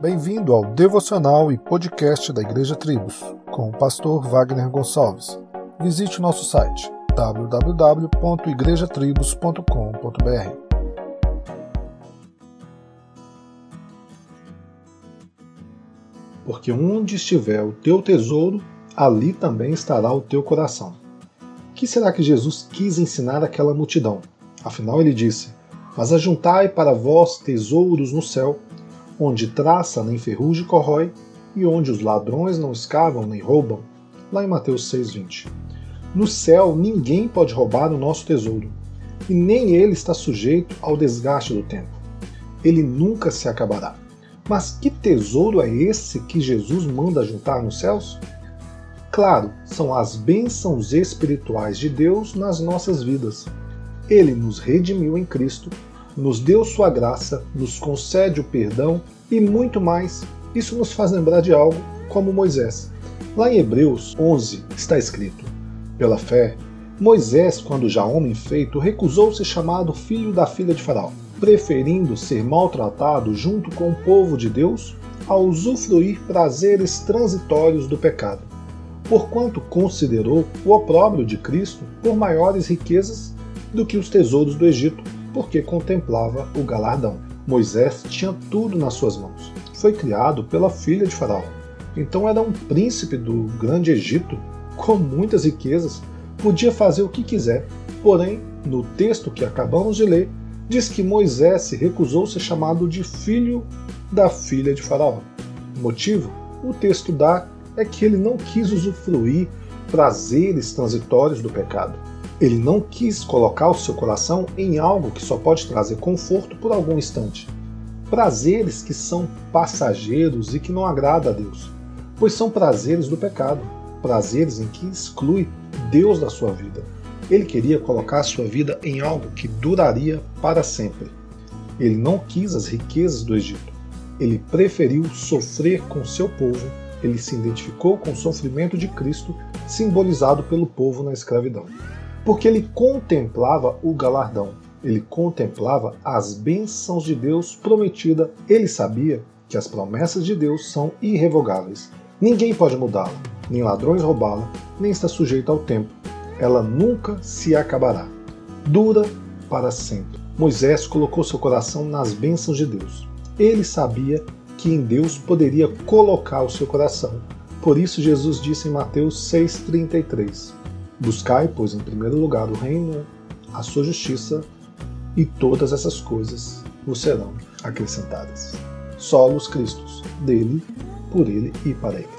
Bem-vindo ao devocional e podcast da Igreja Tribos, com o pastor Wagner Gonçalves. Visite o nosso site www.igrejatribos.com.br. Porque onde estiver o teu tesouro, ali também estará o teu coração. O que será que Jesus quis ensinar àquela multidão? Afinal, ele disse: Mas ajuntai para vós tesouros no céu, onde traça nem ferrugem corrói, e onde os ladrões não escavam nem roubam. Lá em Mateus 6,20. No céu ninguém pode roubar o nosso tesouro, e nem ele está sujeito ao desgaste do tempo. Ele nunca se acabará. Mas que tesouro é esse que Jesus manda juntar nos céus? Claro, são as bênçãos espirituais de Deus nas nossas vidas. Ele nos redimiu em Cristo, nos deu sua graça, nos concede o perdão e muito mais. Isso nos faz lembrar de algo como Moisés. Lá em Hebreus 11 está escrito: Pela fé, Moisés, quando já homem feito, recusou ser chamado filho da filha de Faraó, preferindo ser maltratado junto com o povo de Deus a usufruir prazeres transitórios do pecado porquanto considerou o opróbrio de Cristo por maiores riquezas do que os tesouros do Egito, porque contemplava o galardão. Moisés tinha tudo nas suas mãos. Foi criado pela filha de Faraó. Então era um príncipe do grande Egito, com muitas riquezas, podia fazer o que quiser. Porém, no texto que acabamos de ler, diz que Moisés se recusou ser chamado de filho da filha de Faraó. O motivo? O texto dá é que ele não quis usufruir prazeres transitórios do pecado. Ele não quis colocar o seu coração em algo que só pode trazer conforto por algum instante. Prazeres que são passageiros e que não agradam a Deus, pois são prazeres do pecado, prazeres em que exclui Deus da sua vida. Ele queria colocar sua vida em algo que duraria para sempre. Ele não quis as riquezas do Egito. Ele preferiu sofrer com seu povo ele se identificou com o sofrimento de Cristo, simbolizado pelo povo na escravidão. Porque ele contemplava o galardão, ele contemplava as bênçãos de Deus prometida, ele sabia que as promessas de Deus são irrevogáveis. Ninguém pode mudá-la, nem ladrões roubá-la, nem está sujeito ao tempo. Ela nunca se acabará. Dura para sempre. Moisés colocou seu coração nas bênçãos de Deus. Ele sabia que em Deus poderia colocar o seu coração. Por isso Jesus disse em Mateus 6,33: Buscai, pois, em primeiro lugar o reino, a sua justiça, e todas essas coisas vos serão acrescentadas. Solos Cristos, dele, por ele e para ele.